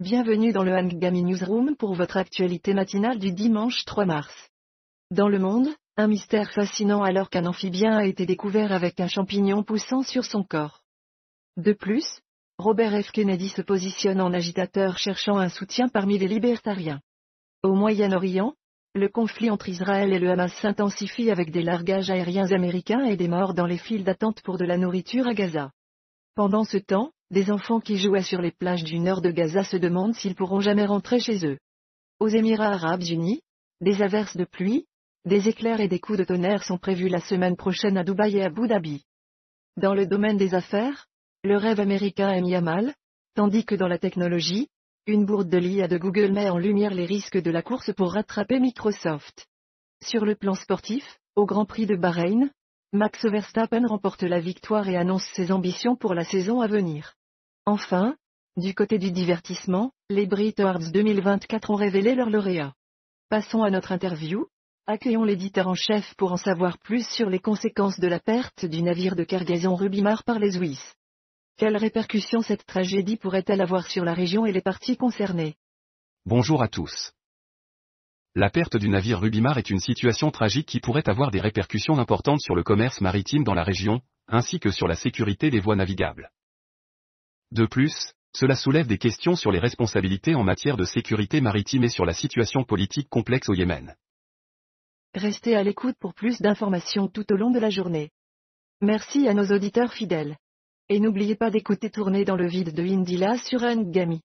Bienvenue dans le Hangami Newsroom pour votre actualité matinale du dimanche 3 mars. Dans le monde, un mystère fascinant alors qu'un amphibien a été découvert avec un champignon poussant sur son corps. De plus, Robert F. Kennedy se positionne en agitateur cherchant un soutien parmi les libertariens. Au Moyen-Orient, le conflit entre Israël et le Hamas s'intensifie avec des largages aériens américains et des morts dans les files d'attente pour de la nourriture à Gaza. Pendant ce temps, des enfants qui jouaient sur les plages du nord de Gaza se demandent s'ils pourront jamais rentrer chez eux. Aux Émirats arabes unis, des averses de pluie, des éclairs et des coups de tonnerre sont prévus la semaine prochaine à Dubaï et à Abu Dhabi. Dans le domaine des affaires, le rêve américain est mis à mal, tandis que dans la technologie, une bourde de l'IA de Google met en lumière les risques de la course pour rattraper Microsoft. Sur le plan sportif, au Grand Prix de Bahreïn, Max Verstappen remporte la victoire et annonce ses ambitions pour la saison à venir. Enfin, du côté du divertissement, les Brit Awards 2024 ont révélé leur lauréat. Passons à notre interview. Accueillons l'éditeur en chef pour en savoir plus sur les conséquences de la perte du navire de cargaison Rubimar par les Suisses. Quelles répercussions cette tragédie pourrait-elle avoir sur la région et les parties concernées? Bonjour à tous. La perte du navire Rubimar est une situation tragique qui pourrait avoir des répercussions importantes sur le commerce maritime dans la région, ainsi que sur la sécurité des voies navigables. De plus, cela soulève des questions sur les responsabilités en matière de sécurité maritime et sur la situation politique complexe au Yémen. Restez à l'écoute pour plus d'informations tout au long de la journée. Merci à nos auditeurs fidèles. Et n'oubliez pas d'écouter Tourner dans le vide de Indila sur Ngami.